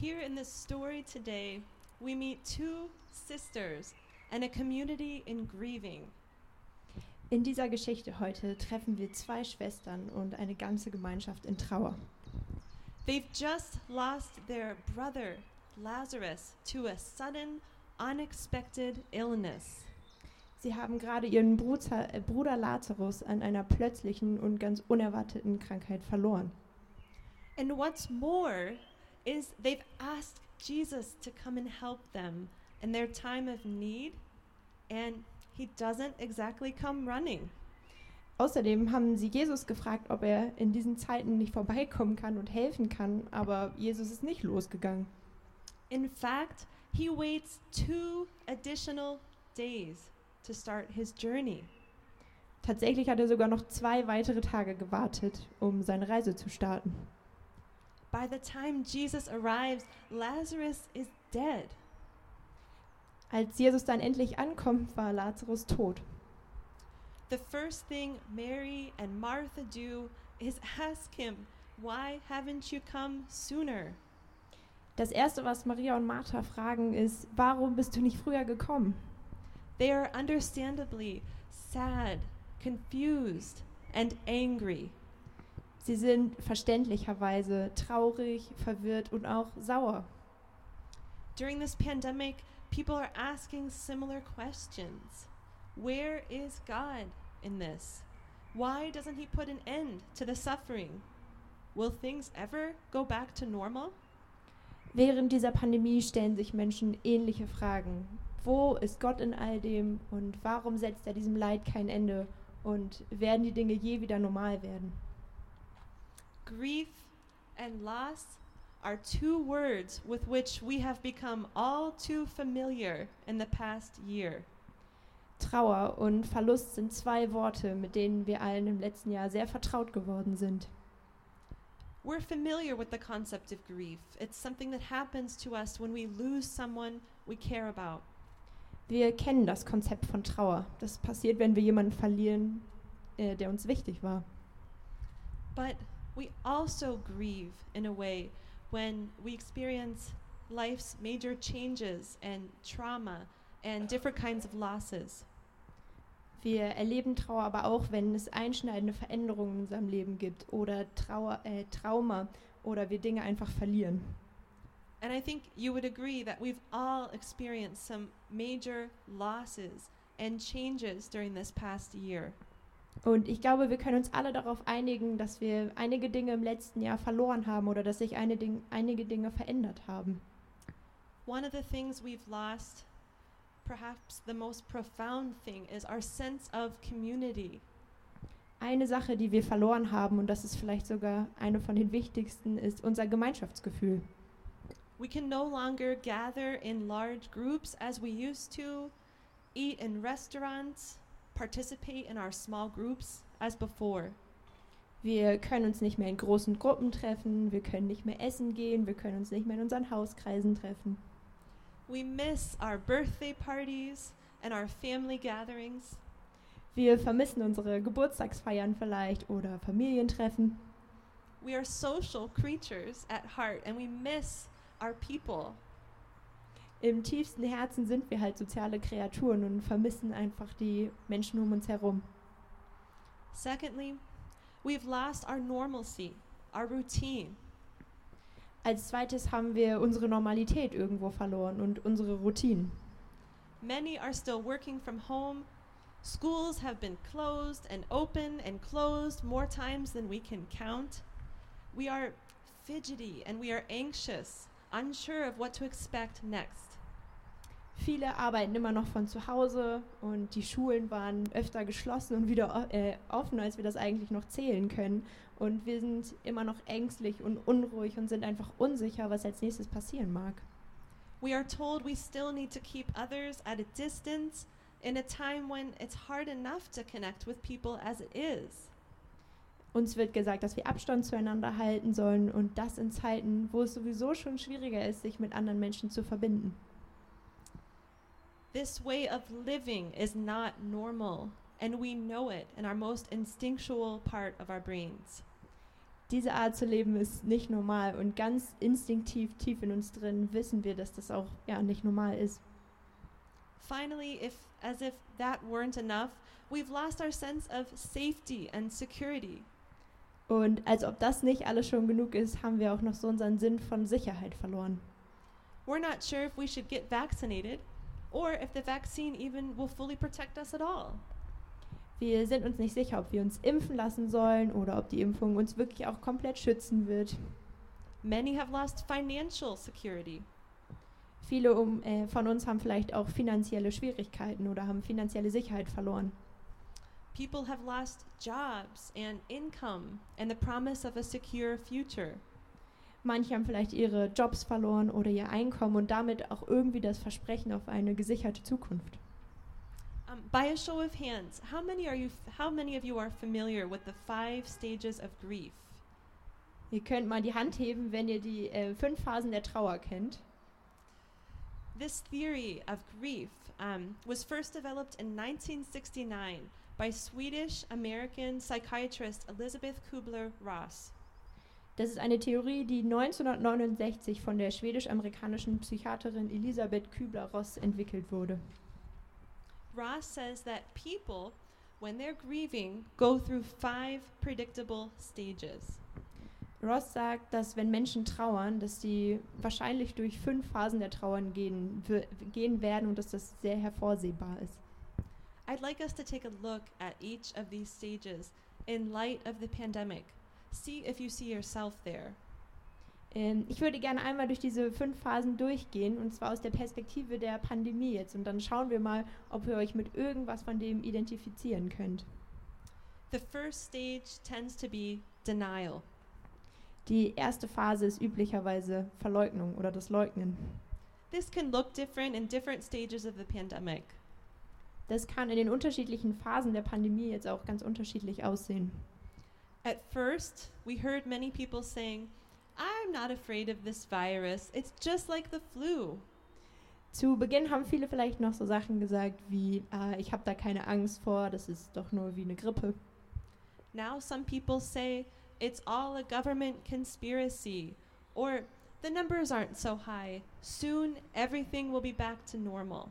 Here in this story today, we meet two sisters and a community in grieving. In dieser Geschichte heute treffen wir zwei Schwestern und eine ganze Gemeinschaft in Trauer. They've just lost their brother, Lazarus, to a sudden, unexpected illness. Sie haben gerade ihren Bruder, äh, Bruder Lazarus an einer plötzlichen und ganz unerwarteten Krankheit verloren. And what's more is they've asked Jesus to come and help them in their time of need, and he doesn't exactly come running. Außerdem haben sie Jesus gefragt, ob er in diesen Zeiten nicht vorbeikommen kann und helfen kann, aber Jesus ist nicht losgegangen. In fact, he waits two additional days to start his journey. Tatsächlich hat er sogar noch zwei weitere Tage gewartet, um seine Reise zu starten. By the time Jesus arrives, Lazarus is dead. Als Jesus dann endlich ankommt, war Lazarus tot. The first thing Mary and Martha do is ask him, Why haven't you come sooner? Das erste, was Maria und Martha fragen, ist: Warum bist du nicht früher gekommen? They are understandably sad, confused, and angry. Sie sind verständlicherweise traurig, verwirrt und auch sauer. During this pandemic, people are asking similar questions. Where is God in this? Why doesn't He put an end to the suffering? Will things ever go back to normal? Während dieser Pandemie stellen sich Menschen ähnliche Fragen. Wo ist Gott in all dem und warum setzt er diesem Leid kein Ende und werden die Dinge je wieder normal werden? Grief and loss are two words with which we have become all too familiar in the past year. Trauer und Verlust sind zwei Worte, mit denen wir allen im letzten Jahr sehr vertraut geworden sind. We're familiar with the concept of grief. It's something that happens to us when we lose someone we care about. Wir kennen das Konzept von Trauer. Das passiert, wenn wir jemanden verlieren, äh, der uns wichtig war. But we also grieve in a way when we experience life's major changes and trauma and different kinds of losses. Wir erleben Trauer aber auch, wenn es einschneidende Veränderungen in unserem Leben gibt oder Trauer, äh, Trauma oder wir Dinge einfach verlieren. And I think you would agree that we've all experienced some major losses and changes during this past year. Und ich glaube, wir können uns alle darauf einigen, dass wir einige Dinge im letzten Jahr verloren haben oder dass sich Ding, einige Dinge verändert haben. One of the things we've lost, perhaps the most profound thing, is our sense of community. Eine Sache, die wir verloren haben, und das ist vielleicht sogar eine von den wichtigsten, ist unser Gemeinschaftsgefühl. We can no longer gather in large groups as we used to, eat in restaurants, participate in our small groups as before. Wir können uns nicht mehr in großen Gruppen treffen, wir können nicht mehr essen gehen, wir können uns nicht mehr in unseren Hauskreisen treffen. We miss our birthday parties and our family gatherings. Wir vermissen unsere Geburtstagsfeiern vielleicht oder Familientreffen. We are social creatures at heart and we miss our people. Im tiefsten Herzen sind wir halt soziale Kreaturen und vermissen einfach die Menschen um uns herum. Secondly, we've lost our normalcy, our routine. Als zweites haben wir unsere Normalität irgendwo verloren und unsere Routinen. Many are still working from home. Schools have been closed and open and closed more times than we can count. We are fidgety and we are anxious, unsure of what to expect next. Viele arbeiten immer noch von zu Hause und die Schulen waren öfter geschlossen und wieder äh, offen, als wir das eigentlich noch zählen können. Und wir sind immer noch ängstlich und unruhig und sind einfach unsicher, was als nächstes passieren mag. We are told we still need to keep others at a distance in a time when it's hard enough to connect with people as it is. Uns wird gesagt, dass wir Abstand zueinander halten sollen und das in Zeiten, wo es sowieso schon schwieriger ist, sich mit anderen Menschen zu verbinden. This way of living is not normal, and we know it in our most instinctual part of our brains. Diese Art zu leben ist nicht normal und ganz instinktiv tief in uns drin wissen wir, dass das auch ja nicht normal ist. Finally, if as if that weren't enough, we've lost our sense of safety and security. Und als ob das nicht alles schon genug ist, haben wir auch noch so unseren Sinn von Sicherheit verloren. We're not sure if we should get vaccinated or if the vaccine even will fully protect us at all. Wir sind uns nicht sicher, ob wir uns impfen lassen sollen oder ob die Impfung uns wirklich auch komplett schützen wird. Many have lost financial security. Viele um, äh, von uns haben vielleicht auch finanzielle Schwierigkeiten oder haben finanzielle Sicherheit verloren. People have lost jobs and income and the promise of a secure future. Manche haben vielleicht ihre Jobs verloren oder ihr Einkommen und damit auch irgendwie das Versprechen auf eine gesicherte Zukunft. Um, by a show of hands, how many are you how many of you are familiar with the five stages of grief? Ihr könnt mal die Hand heben, wenn ihr die äh, fünf Phasen der Trauer kennt. This theory of grief um, was first developed in 1969 by Swedish American psychiatrist Elizabeth Kubler Ross. Das ist eine Theorie, die 1969 von der schwedisch-amerikanischen Psychiaterin Elisabeth Kübler-Ross entwickelt wurde. Ross says that people, when they're grieving, go through five predictable stages. Ross sagt, dass wenn Menschen trauern, dass sie wahrscheinlich durch fünf Phasen der Trauern gehen, gehen werden und dass das sehr hervorsehbar ist. I'd like us to take a look at each of these stages in light of the pandemic. See if you see yourself there. Ähm, ich würde gerne einmal durch diese fünf Phasen durchgehen und zwar aus der Perspektive der Pandemie jetzt und dann schauen wir mal, ob ihr euch mit irgendwas von dem identifizieren könnt. The first stage tends to be denial. Die erste Phase ist üblicherweise Verleugnung oder das Leugnen. This can look different in different stages of the pandemic. Das kann in den unterschiedlichen Phasen der Pandemie jetzt auch ganz unterschiedlich aussehen. At first, we heard many people saying, I'm not afraid of this virus. It's just like the flu. Zu Beginn haben viele vielleicht noch so Sachen gesagt wie, äh, ich habe da keine Angst vor, das ist doch nur wie eine Grippe. Now, some people say it's all a government conspiracy, or the numbers aren't so high. Soon, everything will be back to normal.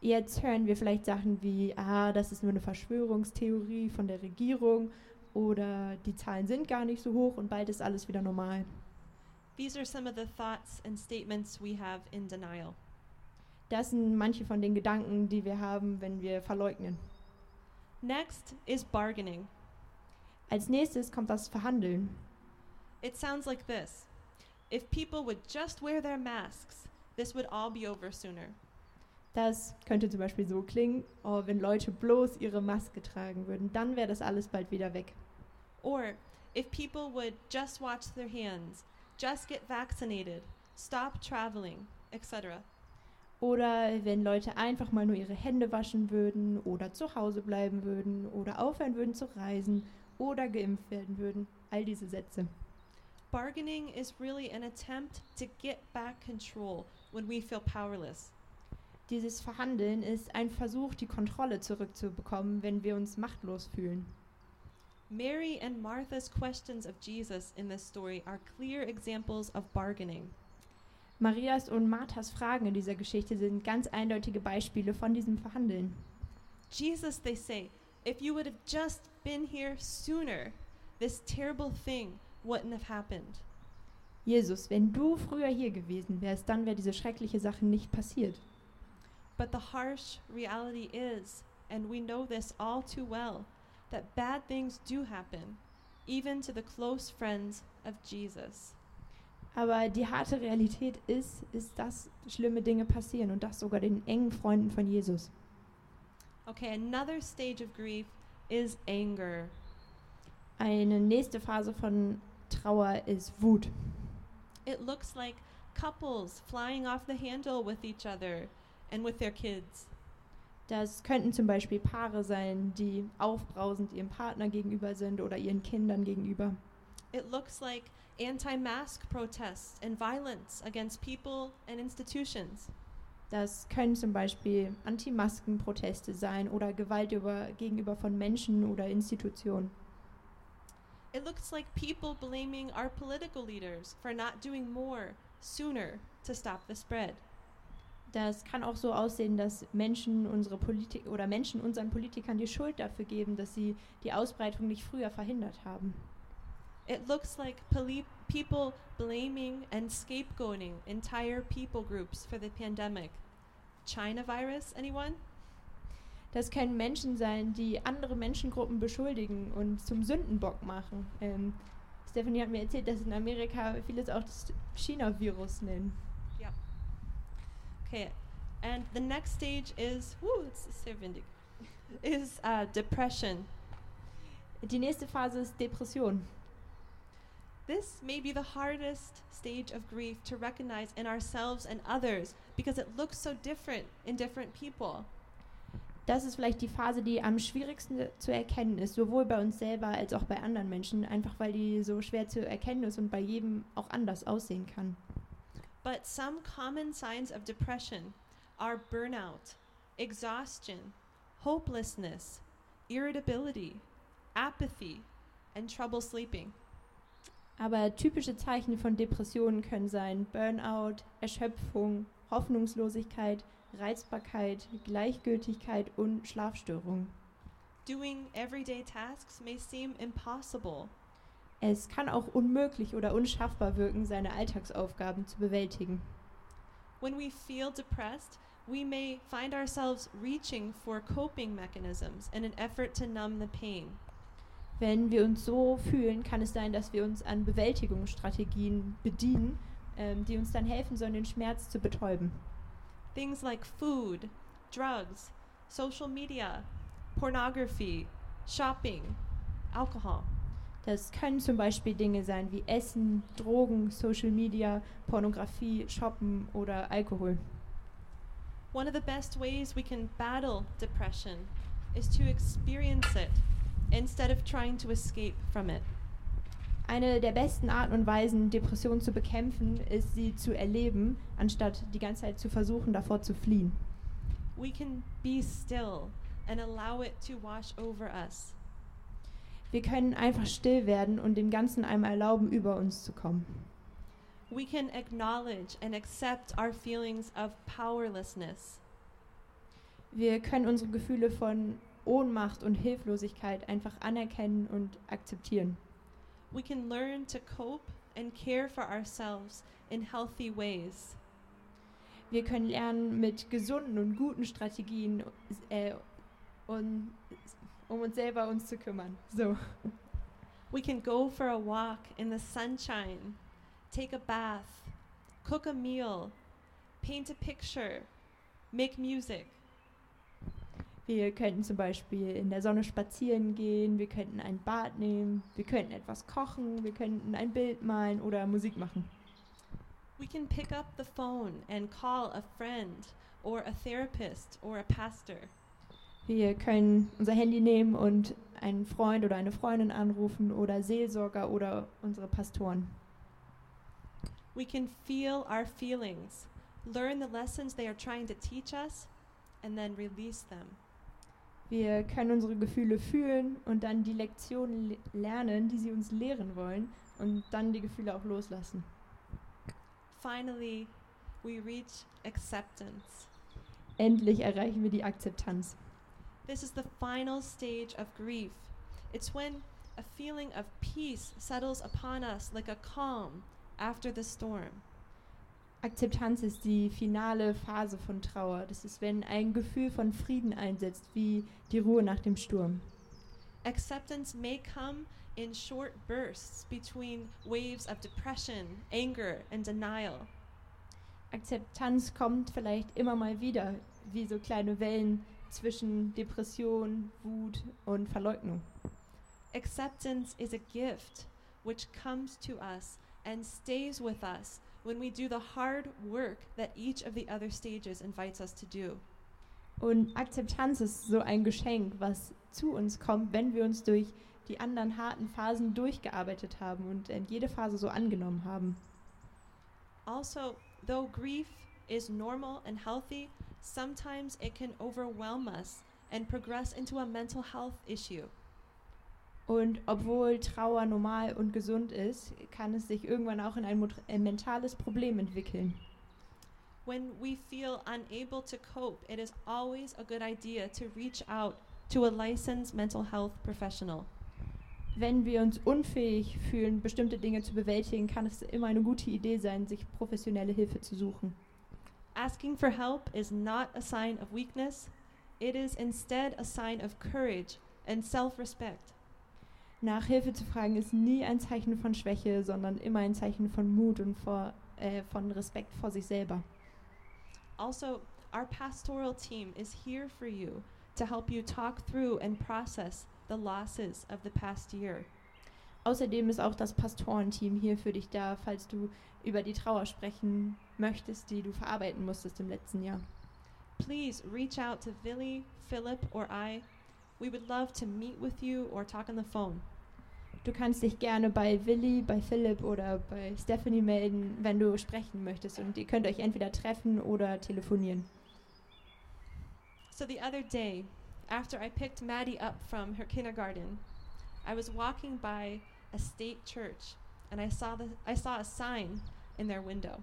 Jetzt hören wir vielleicht Sachen wie, ah, das ist nur eine Verschwörungstheorie von der Regierung oder die Zahlen sind gar nicht so hoch und bald ist alles wieder normal. These are some of the thoughts and statements we have in denial. Das sind manche von den Gedanken, die wir haben, wenn wir verleugnen. Next is bargaining. Als nächstes kommt das Verhandeln. It sounds like this If people would just wear their masks, this would all be over sooner. Das könnte zum Beispiel so klingen, oh, wenn Leute bloß ihre Maske tragen würden, dann wäre das alles bald wieder weg. Or if people would just wash their hands, just get vaccinated, stop traveling, etc. Oder wenn Leute einfach mal nur ihre Hände waschen würden oder zu Hause bleiben würden oder aufhören würden zu reisen oder geimpft werden würden. All diese Sätze. Bargaining is really an attempt to get back control when we feel powerless. Dieses Verhandeln ist ein Versuch, die Kontrolle zurückzubekommen, wenn wir uns machtlos fühlen. Mary and Martha's questions of Jesus in this story are clear examples of bargaining. Marias und Marthas Fragen in dieser Geschichte sind ganz eindeutige Beispiele von diesem Verhandeln. Jesus, they say, if you would have just been here sooner, this terrible thing wouldn't have happened. Jesus, wenn du früher hier gewesen wärst, dann wäre diese schreckliche Sache nicht passiert. But the harsh reality is, and we know this all too well, that bad things do happen, even to the close friends of Jesus. Aber die harte Realität ist, ist, dass schlimme Dinge passieren und das sogar den engen Freunden von Jesus. Okay, another stage of grief is anger. Eine nächste Phase von Trauer ist Wut. It looks like couples flying off the handle with each other and with their kids. Das könnten zum Beispiel Paare sein, die aufbrausend ihrem Partner gegenüber sind oder ihren Kindern gegenüber. It looks like anti mask protests and violence against people and institutions. Das können zum Beispiel Anti-Masken-Proteste sein oder Gewalt über, gegenüber von Menschen oder Institutionen. It looks like people blaming our political leaders for not doing more sooner to stop the spread. Das kann auch so aussehen, dass Menschen unsere Politik oder Menschen unseren Politikern die Schuld dafür geben, dass sie die Ausbreitung nicht früher verhindert haben. It looks like people blaming and scapegoating entire people groups for the pandemic. China virus, anyone? Das können Menschen sein, die andere Menschengruppen beschuldigen und zum Sündenbock machen. Ähm, Stephanie hat mir erzählt, dass in Amerika vieles auch das China-Virus nennen. Okay, and the next stage is, woo, it's windig, is uh, depression. Die nächste Phase ist Depression. This may be the hardest stage of grief to recognize in ourselves and others because it looks so different in different people. Das ist vielleicht die Phase, die am schwierigsten zu erkennen ist, sowohl bei uns selber als auch bei anderen Menschen, einfach weil die so schwer zu erkennen ist und bei jedem auch anders aussehen kann. But some common signs of depression are burnout, exhaustion, hopelessness, irritability, apathy, and trouble sleeping. Aber typische Zeichen von Depressionen können sein Burnout, Erschöpfung, Hoffnungslosigkeit, Reizbarkeit, Gleichgültigkeit und Schlafstörungen. Doing everyday tasks may seem impossible. Es kann auch unmöglich oder unschaffbar wirken, seine Alltagsaufgaben zu bewältigen. When we feel depressed, we may find ourselves reaching for coping mechanisms in an effort to numb the pain. Wenn wir uns so fühlen, kann es sein, dass wir uns an Bewältigungsstrategien bedienen, ähm, die uns dann helfen sollen, den Schmerz zu betäuben. Things like food, drugs, social media, pornography, shopping, alcohol. Das können zum Beispiel Dinge sein wie Essen, Drogen, Social Media, Pornografie, Shoppen oder Alkohol. One of the best ways we can battle depression is to experience it instead of trying to escape from it. Eine der besten Arten und Weisen, Depressionen zu bekämpfen, ist sie zu erleben, anstatt die ganze Zeit zu versuchen, davor zu fliehen. We can be still and allow it to wash over us. Wir können einfach still werden und dem Ganzen einmal erlauben, über uns zu kommen. We can acknowledge and accept our feelings of powerlessness. Wir können unsere Gefühle von Ohnmacht und Hilflosigkeit einfach anerkennen und akzeptieren. We can learn to cope and care for ourselves in healthy ways. Wir können lernen, mit gesunden und guten Strategien äh, um, um uns selber uns zu kümmern. So. We can go for a walk in the sunshine, take a bath, cook a meal, paint a picture, make music. Wir könnten zum Beispiel in der Sonne spazieren gehen, wir könnten ein Bad nehmen, wir könnten etwas kochen, wir könnten ein Bild malen oder Musik machen. We can pick up the phone and call a friend or a therapist or a pastor. Wir können unser Handy nehmen und einen Freund oder eine Freundin anrufen oder Seelsorger oder unsere Pastoren. We can feel our feelings, learn the lessons they are trying to teach us, and then release them. Wir können unsere Gefühle fühlen und dann die Lektionen le- lernen, die sie uns lehren wollen und dann die Gefühle auch loslassen. Finally, we reach acceptance. Endlich erreichen wir die Akzeptanz. This is the final stage of grief. It's when a feeling of peace settles upon us like a calm after the storm. Akzeptanz ist die finale Phase von Trauer. Das ist, wenn ein Gefühl von Frieden einsetzt, wie die Ruhe nach dem Sturm. Acceptance may come in short bursts between waves of depression, anger, and denial. Akzeptanz kommt vielleicht immer mal wieder, wie so kleine Wellen zwischen Depression, Wut und Verleugnung. Acceptance is a gift which comes to us and stays with us when we do the hard work that each of the other stages invites us to do. Und Akzeptanz ist so ein Geschenk, was zu uns kommt, wenn wir uns durch die anderen harten Phasen durchgearbeitet haben und jede Phase so angenommen haben. Also, though grief is normal and healthy, sometimes it can overwhelm us and progress into a mental health issue. Und obwohl Trauer normal und gesund ist, kann es sich irgendwann auch in ein, ein mentales Problem entwickeln. When we feel unable to cope, it is always a good idea to reach out to a licensed mental health professional. Wenn wir uns unfähig fühlen, bestimmte Dinge zu bewältigen, kann es immer eine gute Idee sein, sich professionelle Hilfe zu suchen. Asking for help is not a sign of weakness, it is instead a sign of courage and self respect. Nach Hilfe zu fragen ist nie ein Zeichen von Schwäche, sondern immer ein Zeichen von Mut und vor, äh, von Respekt vor sich selber. Also, our pastoral team is here for you to help you talk through and process the losses of the past year. Außerdem ist auch das Pastorenteam hier für dich da, falls du über die Trauer sprechen möchtest, die du verarbeiten musstest im letzten Jahr. Please reach out to Billy, Philip, or I. We would love to meet with you or talk on the phone. Du kannst dich gerne bei Willi, bei Philipp oder bei Stephanie melden, wenn du sprechen möchtest. Und ihr könnt euch entweder treffen oder telefonieren. So the other day, after I picked Maddie up from her kindergarten, I was walking by a state church and I saw the I saw a sign in their window.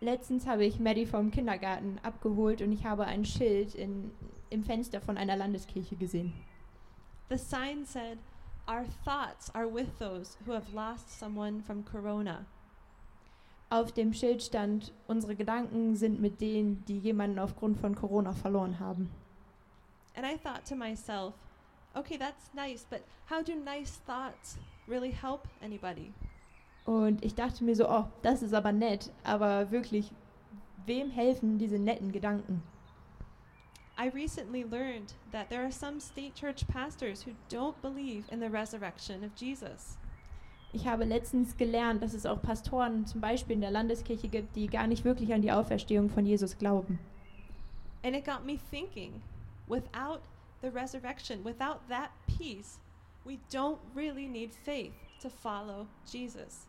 Letztens habe ich Maddie vom Kindergarten abgeholt und ich habe ein Schild in, im Fenster von einer Landeskirche gesehen. The sign said, "Our thoughts are with those who have lost someone from corona." Auf dem Schild stand, unsere Gedanken sind mit denen, die jemanden aufgrund von Corona verloren haben. And I thought to myself, okay, that's nice, but how do nice thoughts really help anybody? Und ich dachte mir so, oh, das ist aber nett, aber wirklich, wem helfen diese netten Gedanken? I recently learned that there are some state church pastors who don't believe in the resurrection of Jesus. Ich habe letztens gelernt, dass es auch Pastoren zum Beispiel in der Landeskirche gibt, die gar nicht wirklich an die Auferstehung von Jesus glauben. And it got me thinking without the resurrection, without that peace, we don't really need faith to follow Jesus.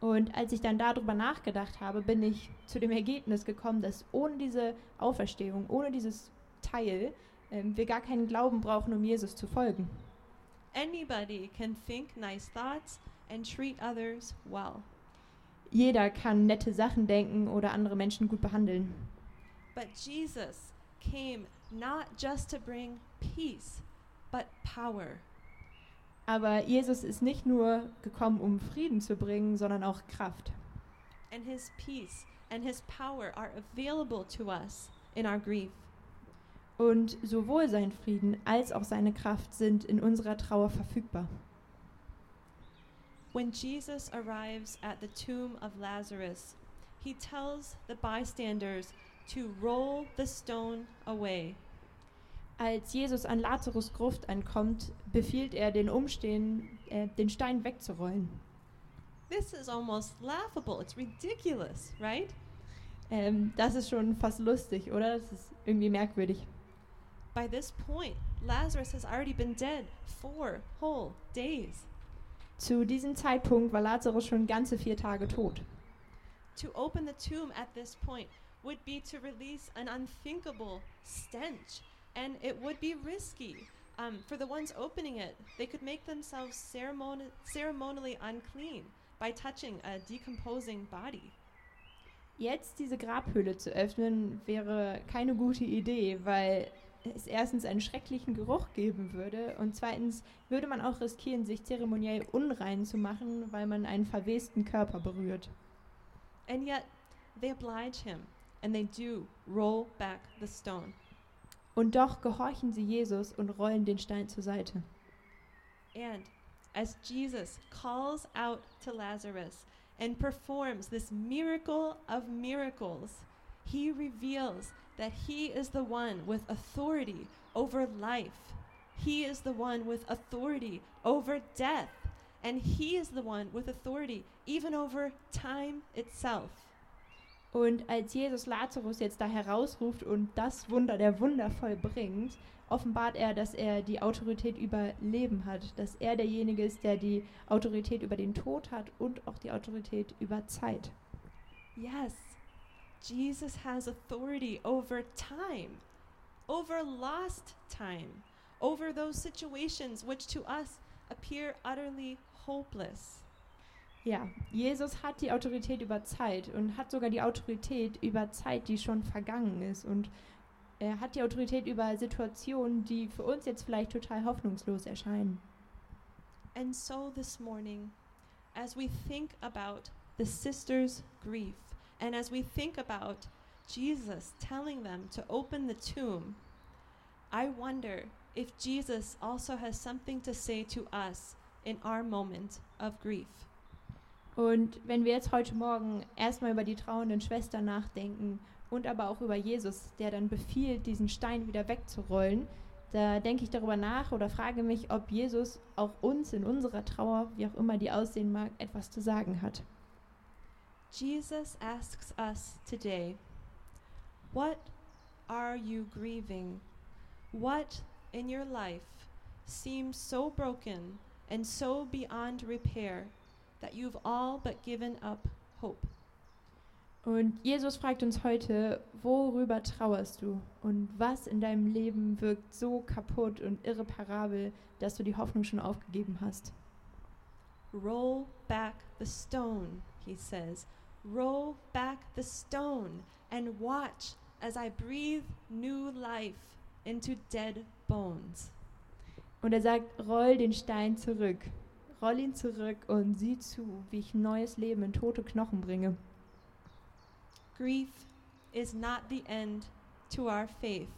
Und als ich dann darüber nachgedacht habe, bin ich zu dem Ergebnis gekommen, dass ohne diese Auferstehung, ohne dieses Teil, ähm, wir gar keinen Glauben brauchen, um Jesus zu folgen. Anybody can think nice thoughts and treat others well. Jeder kann nette Sachen denken oder andere Menschen gut behandeln. But Jesus came not just to bring peace, but power. Aber Jesus ist nicht nur gekommen, um Frieden zu bringen, sondern auch Kraft. And his peace and his power are available to us in our grief. Und sowohl sein Frieden als auch seine Kraft sind in unserer Trauer verfügbar. When Jesus arrives at the tomb of Lazarus, he tells the bystanders to roll the stone away. Als Jesus an Lazarus Gruft ankommt, befiehlt er den Umstehenden, äh, den Stein wegzurollen. This is almost laughable. It's ridiculous, right? Ähm, das ist schon fast lustig, oder? Das ist irgendwie merkwürdig. By this point, Lazarus has already been dead four whole days. Zu diesem Zeitpunkt war Lazarus schon ganze vier Tage tot. To open the tomb at this point would be to release an unthinkable stench, and it would be risky. Um, for the ones opening it, they could make themselves ceremoni- ceremonially unclean by touching a decomposing body. Jetzt diese Grabhöhle zu öffnen, wäre keine gute Idee, weil es erstens einen schrecklichen Geruch geben würde und zweitens würde man auch riskieren, sich zeremoniell unrein zu machen, weil man einen verwesten Körper berührt. And yet, they oblige him, and they do roll back the stone. Und doch gehorchen sie Jesus und rollen den Stein zur Seite. And as Jesus calls out to Lazarus and performs this miracle of miracles, he reveals that he is the one with authority over life. He is the one with authority over death. And he is the one with authority even over time itself. Und als Jesus Lazarus jetzt da herausruft und das Wunder der Wunder vollbringt, offenbart er, dass er die Autorität über Leben hat, dass er derjenige ist, der die Autorität über den Tod hat und auch die Autorität über Zeit. Yes, Jesus has authority over time, over lost time, over those situations which to us appear utterly hopeless. Ja, Jesus hat die Autorität über Zeit und hat sogar die Autorität über Zeit, die schon vergangen ist. Und er hat die Autorität über Situationen, die für uns jetzt vielleicht total hoffnungslos erscheinen. And so this morning, as we think about the sisters' grief, and as we think about Jesus telling them to open the tomb, I wonder if Jesus also has something to say to us in our moment of grief. Und wenn wir jetzt heute Morgen erstmal über die trauernden Schwestern nachdenken und aber auch über Jesus, der dann befiehlt, diesen Stein wieder wegzurollen, da denke ich darüber nach oder frage mich, ob Jesus auch uns in unserer Trauer, wie auch immer die aussehen mag, etwas zu sagen hat. Jesus asks us today, What are you grieving? What in your life seems so broken and so beyond repair that you've all but given up hope? Und Jesus fragt uns heute, worüber trauerst du und was in deinem Leben wirkt so kaputt und irreparabel, dass du die Hoffnung schon aufgegeben hast. Roll back the stone, he says. Roll back the stone and watch as I breathe new life into dead bones. Und er sagt, roll den Stein zurück. Roll ihn zurück und sieh zu, wie ich neues Leben in tote Knochen bringe. Grief is not the end to our faith,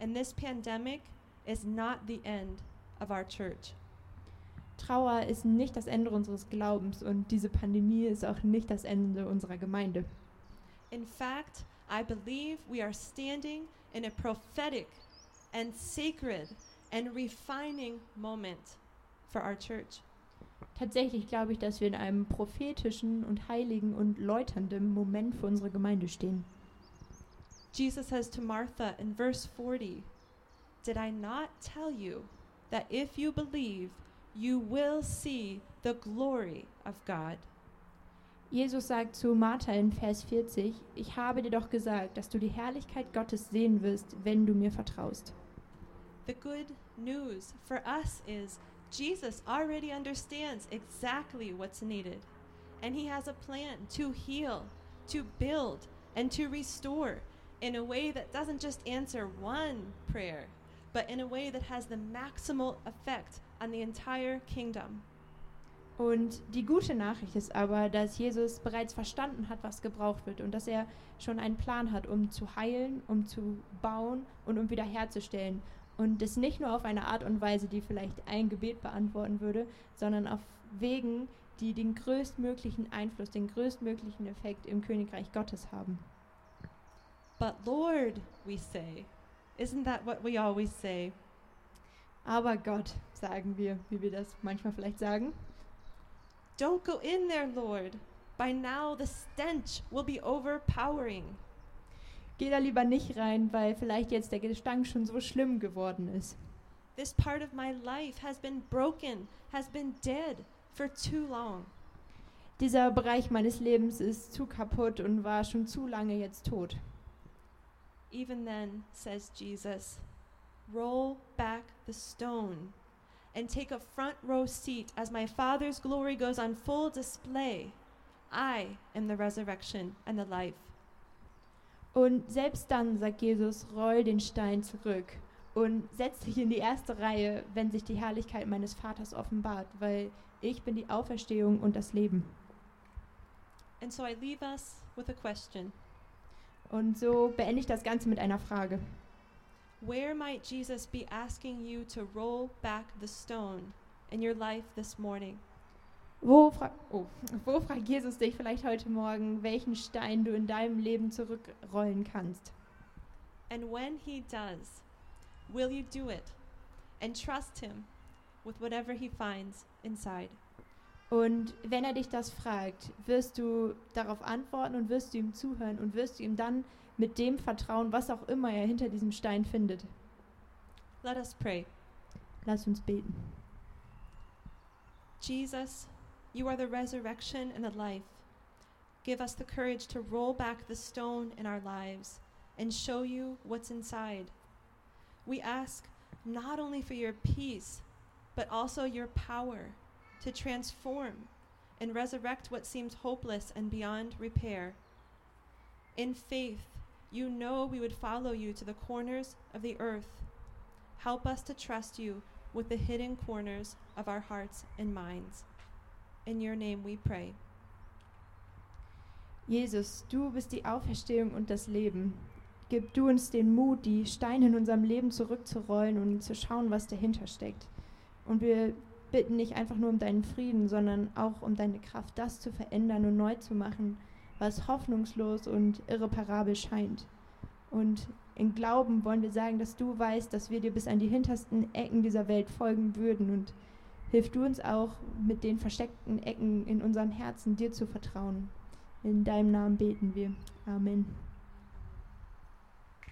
and this pandemic is not the end of our church. Trauer ist nicht das Ende unseres Glaubens und diese Pandemie ist auch nicht das Ende unserer Gemeinde. In fact, I believe we are standing in a prophetic and sacred and refining moment for our church. Tatsächlich glaube ich, dass wir in einem prophetischen und heiligen und läuternden Moment für unsere Gemeinde stehen. Jesus says to Martha in verse 40, Did I not tell you that if you believe, you will see the glory of God? Jesus sagt zu Martha in Vers 40, ich habe dir doch gesagt, dass du die Herrlichkeit Gottes sehen wirst, wenn du mir vertraust. The good news for us is Jesus already understands exactly what's needed, and he has a plan to heal, to build, and to restore in a way that doesn't just answer one prayer, but in a way that has the maximal effect on the entire kingdom. Und die gute Nachricht ist aber, dass Jesus bereits verstanden hat, was gebraucht wird und dass er schon einen Plan hat, um zu heilen, um zu bauen und um wiederherzustellen. Und das nicht nur auf eine Art und Weise, die vielleicht ein Gebet beantworten würde, sondern auf Wegen, die den größtmöglichen Einfluss, den größtmöglichen Effekt im Königreich Gottes haben. But Lord, we say, isn't that what we always say? Aber Gott, sagen wir, wie wir das manchmal vielleicht sagen. Don't go in there, Lord. By now the stench will be overpowering. Geh da lieber nicht rein, weil vielleicht jetzt der Gestank schon so schlimm geworden ist. This part of my life has been broken, has been dead for too long. Dieser Bereich meines Lebens ist zu kaputt und war schon zu lange jetzt tot. Even then, says Jesus, roll back the stone and take a front row seat as my Father's glory goes on full display. I am the resurrection and the life. Und selbst dann, sagt Jesus, roll den Stein zurück und setz dich in die erste Reihe, wenn sich die Herrlichkeit meines Vaters offenbart, weil ich bin die Auferstehung und das Leben. And so I leave us with a question Und so beende ich das Ganze mit einer Frage. Where might Jesus be asking you to roll back the stone in your life this morning? Wo, fra oh, wo fragt Jesus dich vielleicht heute Morgen, welchen Stein du in deinem Leben zurückrollen kannst? And when he does, will you do it and trust him with whatever he finds inside? Und wenn er dich das fragt, wirst du darauf antworten und wirst du ihm zuhören und wirst du ihm dann mit dem vertrauen, was auch immer er hinter diesem Stein findet. Let us pray. Lass uns beten. Jesus, you are the resurrection and the life. Give us the courage to roll back the stone in our lives and show you what's inside. We ask not only for your peace, but also your power to transform and resurrect what seems hopeless and beyond repair. In faith, you know we would follow you to the corners of the earth. Help us to trust you with the hidden corners of our hearts and minds. In your name we pray. Jesus, du bist die Auferstehung und das Leben. Gib du uns den Mut, die Steine in unserem Leben zurückzurollen und zu schauen, was dahinter steckt. Und wir bitten nicht einfach nur um deinen Frieden, sondern auch um deine Kraft, das zu verändern und neu zu machen, was hoffnungslos und irreparabel scheint. Und in Glauben wollen wir sagen, dass du weißt, dass wir dir bis an die hintersten Ecken dieser Welt folgen würden. Und hilf du uns auch, mit den versteckten Ecken in unserem Herzen dir zu vertrauen. In deinem Namen beten wir. Amen.